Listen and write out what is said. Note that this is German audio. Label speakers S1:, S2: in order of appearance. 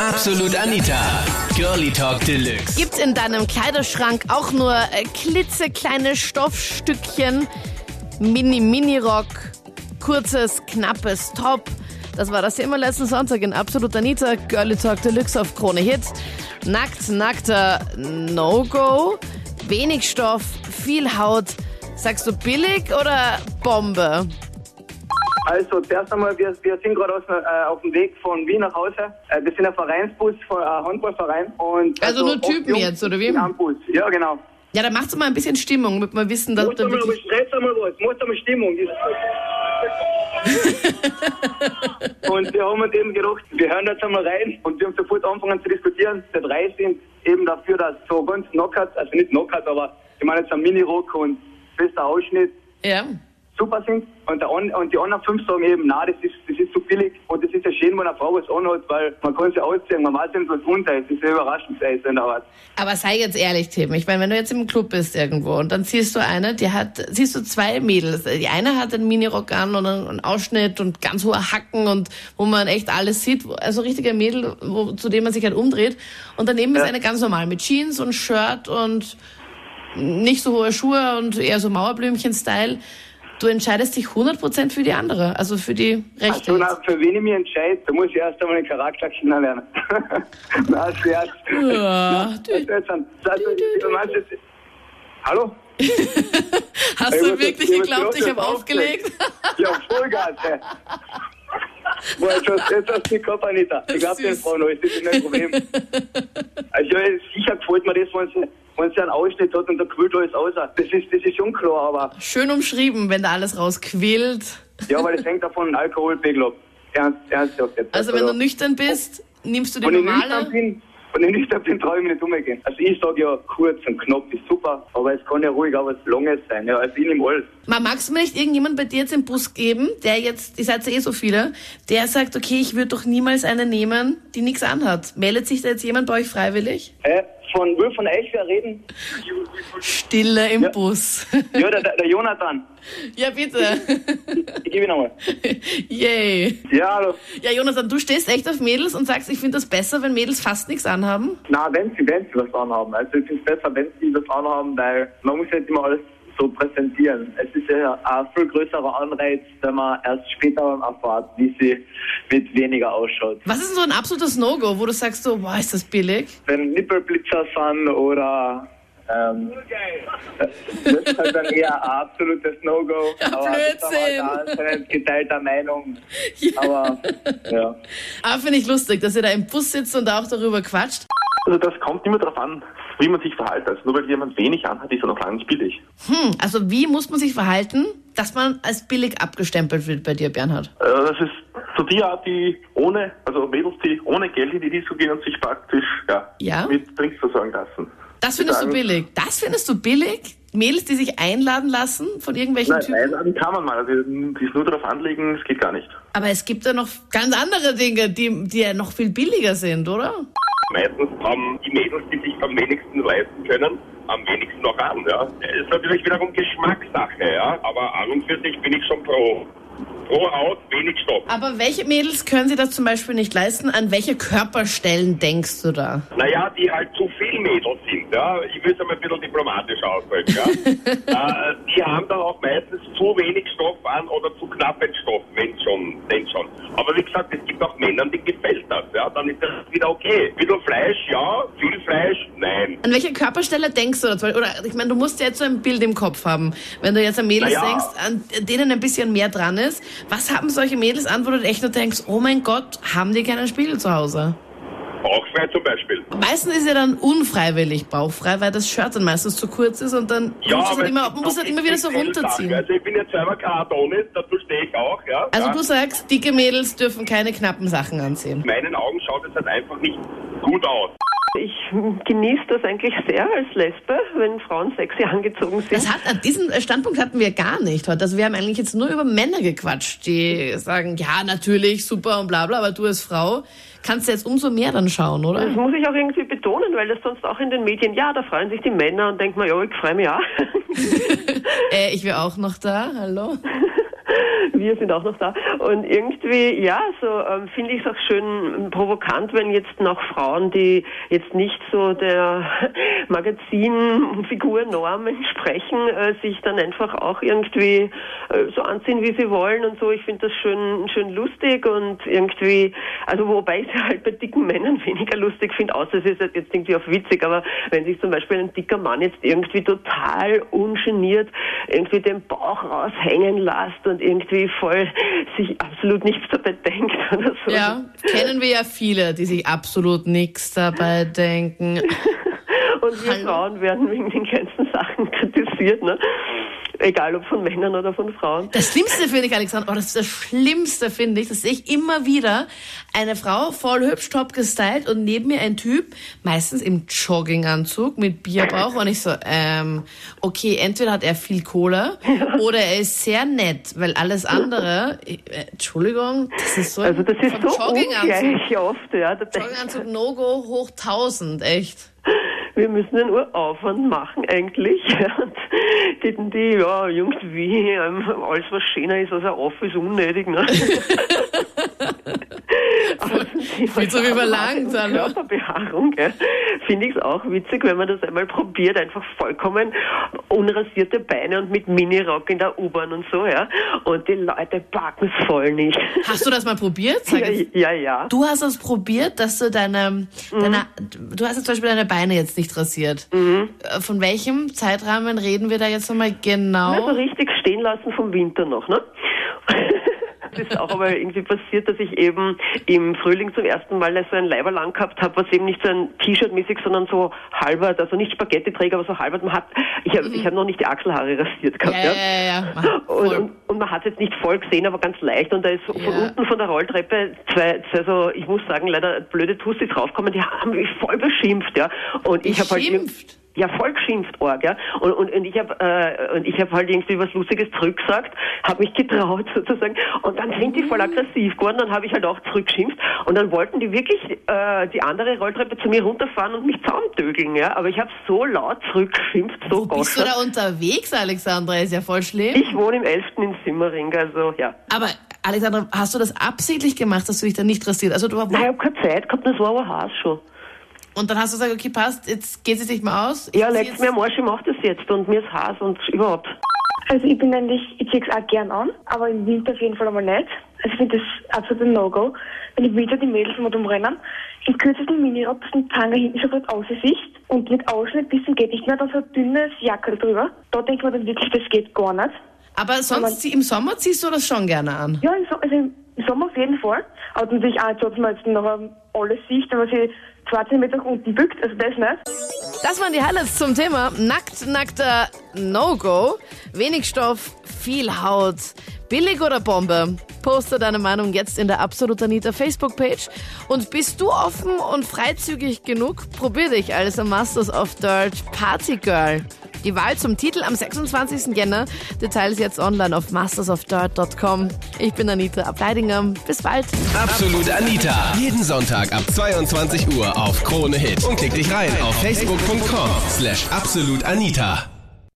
S1: Absolut Anita. Girlie Talk Deluxe.
S2: Gibt's in deinem Kleiderschrank auch nur äh, klitzekleine Stoffstückchen, Mini-Mini-Rock, kurzes, knappes Top? Das war das Thema letzten Sonntag in Absolut Anita, Girlie Talk Deluxe auf Krone Hit. Nackt, nackter No-Go, wenig Stoff, viel Haut. Sagst du billig oder Bombe?
S3: Also zuerst einmal, wir, wir sind gerade äh, auf dem Weg von Wien nach Hause. Äh, wir sind ein Vereinsbus, von, ein Handballverein. Und,
S2: Also nur
S3: acht
S2: Typen jetzt, oder wie?
S3: Bus. Ja, genau.
S2: Ja, dann macht's mal ein bisschen Stimmung, damit wir wissen, dass
S3: Muss
S2: da wirklich...
S3: stress einmal was, muss einmal Stimmung. und wir haben uns eben gedacht, wir hören jetzt einmal rein und wir haben sofort angefangen zu diskutieren. Wir drei sind eben dafür, dass so ganz Knockouts, also nicht Knockouts, aber ich meine jetzt ein Mini-Rock und fester Ausschnitt
S2: Ja.
S3: Super sind. Und, der, und die anderen fünf sagen eben, nein, das ist, das ist zu billig. Und das ist ja schön, wenn eine Frau was anhat, weil man kann sie ausziehen, man weiß nicht, was drunter ist. Das ist ja überraschend, sei es in der Art.
S2: Aber sei jetzt ehrlich, Tim. Ich meine, wenn du jetzt im Club bist irgendwo und dann siehst du eine, die hat, siehst du zwei Mädels. Die eine hat einen Minirock an und einen Ausschnitt und ganz hohe Hacken und wo man echt alles sieht. Also richtiger Mädel, wo, zu dem man sich halt umdreht. Und daneben ist
S3: Ja.
S2: eine ganz normal mit Jeans und Shirt und nicht so hohe Schuhe und eher so Mauerblümchen-Style. Du entscheidest dich 100% für die andere, also für die rechte.
S3: Also, na, für wen ich mich entscheide, da muss ich erst einmal den Charakter kennenlernen. Nein, Scherz.
S2: Ja,
S3: also, Hallo?
S2: Hast
S3: Ich
S2: du wirklich geglaubt, ich habe aufgelegt?
S3: Ja, Vollgas, ey. Boah, jetzt hast jetzt hast du mich gehabt, Anita. Ich glaube, den. Frauen das ist nicht ein Problem. Also, sicher gefällt mir das, wenn sie, wenn sie einen Ausschnitt hat und da quillt alles aus. Das ist, das ist schon klar, aber,
S2: Schön umschrieben, wenn da alles rausquillt.
S3: ja, aber das hängt davon Alkoholpegel ab. Ernst, ernsthaft jetzt.
S2: Also wenn du nüchtern bist, nimmst du die
S3: Wenn ich nüchtern
S2: normale.
S3: bin, wenn ich nüchtern bin, traue ich mich nicht umgehen. Also ich sage ja, kurz und knapp ist super, aber es kann ja ruhig auch was Langes sein. Ja, also ich nehme alles.
S2: Man magst du mir nicht irgendjemand bei dir jetzt im Bus geben, der jetzt, ihr seid ja eh so viele, der sagt, okay, ich würde doch niemals eine nehmen, die nichts anhat. Meldet sich da jetzt jemand bei euch freiwillig?
S3: Hä? Von, will von euch wer reden?
S2: Stille im
S3: Ja.
S2: Bus.
S3: Ja, der, der, Jonathan.
S2: ja, bitte.
S3: Ich gebe ihn einmal.
S2: Yay.
S3: Ja, hallo.
S2: Ja, Jonathan, du stehst echt auf Mädels und sagst, ich finde das besser, wenn Mädels fast nichts anhaben.
S4: Na, wenn sie, wenn sie was anhaben. Also ich finde es besser, wenn sie was anhaben, weil man muss ja nicht immer alles so präsentieren. Es ist ja ein viel größerer Anreiz, wenn man erst später dann erfahrt, wie sie mit weniger ausschaut.
S2: Was ist denn so ein absolutes No-Go, wo du sagst so, boah, ist das billig?
S4: Wenn Nippelblitzer sind oder ähm, das ist halt dann eher ein absolutes No-Go.
S2: Ja,
S4: Aber das ist
S2: Blödsinn.
S4: auch anscheinend geteilter Meinung.
S2: Ja.
S4: Aber ja.
S2: Aber finde ich lustig, dass ihr da im Bus sitzt und auch darüber quatscht.
S5: Also das kommt immer darauf an, wie man sich verhält. Also nur weil jemand wenig anhat, ist er noch lange nicht billig.
S2: Hm, also wie muss man sich verhalten, dass man als billig abgestempelt wird bei dir, Bernhard?
S5: Äh, Das ist so die Art, die ohne, also Mädels, die ohne Geld in die Disco gehen und sich praktisch ja,
S2: Ja?
S5: mit Drinks versorgen lassen.
S2: Das findest du
S5: sagen-
S2: billig. Das findest du billig? Mädels, die sich einladen lassen von irgendwelchen
S5: Nein,
S2: Typen?
S5: einladen kann man mal, also die es nur darauf anlegen, es geht gar nicht.
S2: Aber es gibt ja noch ganz andere Dinge, die, die ja noch viel billiger sind, oder?
S6: Meistens haben die Mädels, die sich am wenigsten leisten können, am wenigsten noch an. Ja. Es ist natürlich wiederum Geschmackssache, ja. Aber an und für sich bin ich schon pro. Pro Haut, wenig Stoff.
S2: Aber welche Mädels können sich das zum Beispiel nicht leisten? An welche Körperstellen denkst du da?
S6: Naja, die halt zu viel Mädels sind, ja. Ich will es einmal ein bisschen diplomatisch ausdrücken, ja. äh, die haben dann auch meistens zu wenig Stoff an oder zu knappen Stoff, wenn schon, wenn schon. Aber wie gesagt, es gibt auch Männern, die gefällt das, ja. Dann ist das wieder okay. Bisschen Fleisch, ja. Viel.
S2: An welche Körperstelle denkst du? da? Oder ich meine, du musst ja jetzt so ein Bild im Kopf haben. Wenn du jetzt an Mädels
S6: Na ja.
S2: denkst, an denen ein bisschen mehr dran ist, was haben solche Mädels an, wo du echt nur denkst, oh mein Gott, haben die keinen Spiegel zu Hause?
S6: Bauchfrei zum Beispiel.
S2: Meistens ist ja dann unfreiwillig bauchfrei, weil das Shirt dann meistens zu kurz ist und dann
S6: Ja, aber
S2: halt immer, man muss halt immer wieder so runterziehen.
S6: Sachen. Also ich bin jetzt selber kein Adonis, dazu stehe ich auch, ja.
S2: Also
S6: ja.
S2: du sagst, dicke Mädels dürfen keine knappen Sachen anziehen.
S6: In meinen Augen schaut es halt einfach nicht gut aus.
S7: Ich genieße das eigentlich sehr als Lesbe, wenn Frauen sexy angezogen sind.
S2: Das hat, diesen Standpunkt hatten wir gar nicht heute. Also wir haben eigentlich jetzt nur über Männer gequatscht, die sagen, ja, natürlich, super und bla bla, aber du als Frau kannst du jetzt umso mehr dann schauen, oder?
S7: Das muss ich auch irgendwie betonen, weil das sonst auch in den Medien, ja, da freuen sich die Männer und denkt man, ja, ich freue mich auch.
S2: äh, ich wäre auch noch da, hallo.
S7: Wir sind auch noch da. Und irgendwie, ja, so ähm, finde ich es auch schön provokant, wenn jetzt noch Frauen, die jetzt nicht so der Magazinfigurnorm entsprechen, äh, sich dann einfach auch irgendwie äh, so anziehen, wie sie wollen und so. Ich finde das schön, schön lustig und irgendwie, also wobei ich es halt bei dicken Männern weniger lustig finde, außer es ist jetzt irgendwie auf witzig, aber wenn sich zum Beispiel ein dicker Mann jetzt irgendwie total ungeniert irgendwie den Bauch raushängen lässt und irgendwie voll sich absolut nichts dabei denkt oder so.
S2: Ja, kennen wir ja viele, die sich absolut nichts dabei denken.
S7: Und wir. Frauen werden wegen den ganzen Sachen kritisiert, ne? Egal ob von Männern oder von Frauen.
S2: Das Schlimmste finde ich, Alexander, oh, das, das Schlimmste finde ich, das sehe ich immer wieder. Eine Frau voll hübsch, top gestylt und neben mir ein Typ, meistens im Jogginganzug mit Bierbauch und ich so, ähm, okay, entweder hat er viel Kohle oder er ist sehr nett, weil alles andere, äh, Entschuldigung, das ist so
S7: Also das ist so
S2: Jogginganzug,
S7: ungleich oft, ja.
S2: Jogginganzug No-Go hoch 1000, echt.
S7: Wir müssen einen Uraufwand machen eigentlich. Und die, die ja, irgendwie, ähm, alles was schöner ist als ein Office, unnötig. Ne?
S2: Viel zu
S7: halt
S2: verlangt.
S7: Körperbehaarung, gell? finde ich es auch witzig, wenn man das einmal probiert, einfach vollkommen unrasierte Beine und mit Minirock in der U-Bahn und so, ja. Und die Leute packen es voll nicht.
S2: Hast du das mal probiert? Sag
S7: Ja,
S2: jetzt.
S7: ja, ja.
S2: Du hast es probiert, dass du deine, deine du hast jetzt zum Beispiel deine Beine jetzt nicht rasiert. Äh, Von welchem Zeitrahmen reden wir da jetzt nochmal genau?
S7: Also richtig stehen lassen vom Winter noch, ne? Das ist auch aber irgendwie passiert, dass ich eben im Frühling zum ersten Mal so ein Leiberl angehabt habe, was eben nicht so ein T-Shirt-mäßig, sondern so halbert, also nicht Spaghetti-Träger, aber so halbert. Man hat, ich habe ich hab noch nicht die Achselhaare rasiert gehabt,
S2: Mhm. ja, ja, ja, ja.
S7: Und, und, und man hat es jetzt nicht voll gesehen, aber ganz leicht. Und da ist von
S2: Ja.
S7: unten von der Rolltreppe zwei, zwei so, ich muss sagen, leider blöde Tussis raufkommen, die haben mich voll beschimpft, ja. Und ich habe halt
S2: Beschimpft?
S7: Ja, voll geschimpft, Org, ja. Und, und, und ich habe äh, und ich habe halt irgendwie was Lustiges zurückgesagt, habe mich getraut sozusagen. Und dann sind die voll aggressiv geworden, dann habe ich halt auch zurückgeschimpft. Und dann wollten die wirklich äh, die andere Rolltreppe zu mir runterfahren und mich zaumdögeln, ja. Aber ich habe so laut zurückgeschimpft, so
S2: Wo bist du da unterwegs, Alexandra? Ist ja voll schlimm.
S7: Ich wohne im 11. in Simmering, also ja.
S2: Aber Alexandra, hast du das absichtlich gemacht, dass du dich da nicht rasiert? Also du
S7: Nein, ich habe keine Zeit gehabt, das war aber heiß schon.
S2: Und dann hast du gesagt, okay, passt, jetzt geht es sich mal aus.
S7: Ja,
S2: Ich jetzt-
S7: mir am Arsch, ich mach das jetzt und mir ist heiß und überhaupt.
S8: Also ich bin eigentlich, ich ziehe es auch gern an, aber im Winter auf jeden Fall einmal nicht. Also ich finde das absolut ein No-Go. Wenn im Winter die Mädels immer rumrennen, im kürzesten Minirock, den Tanger hinten sofort Aussicht und mit Ausschnitt bis zum geht nicht mehr, dann so ein dünnes Jackel drüber. Da denkt man dann wirklich, das geht gar nicht.
S2: Aber sonst zieh- im Sommer ziehst du das schon gerne an.
S8: Ja, im, so also im Sommer auf jeden Fall. Aber natürlich auch, dass man jetzt noch alles sieht, wenn man sich zwei Zentimeter nach unten bückt, also das nicht.
S2: Das waren die Highlights zum Thema Nackt, nackter No-Go. Wenig Stoff, viel Haut. Billig oder Bombe? Poste deine Meinung jetzt in der Absolut Anita Facebook-Page. Und bist du offen und freizügig genug? Probier dich als Masters of Dirt Party Girl. Die Wahl zum Titel am 26. Jänner. Details jetzt online auf mastersofdirt.com. Ich bin Anita Ableidinger. Bis bald.
S1: Absolut Anita. Jeden Sonntag ab 22 Uhr auf Krone Hit. Und klick dich rein auf facebook.com slash absolutanita.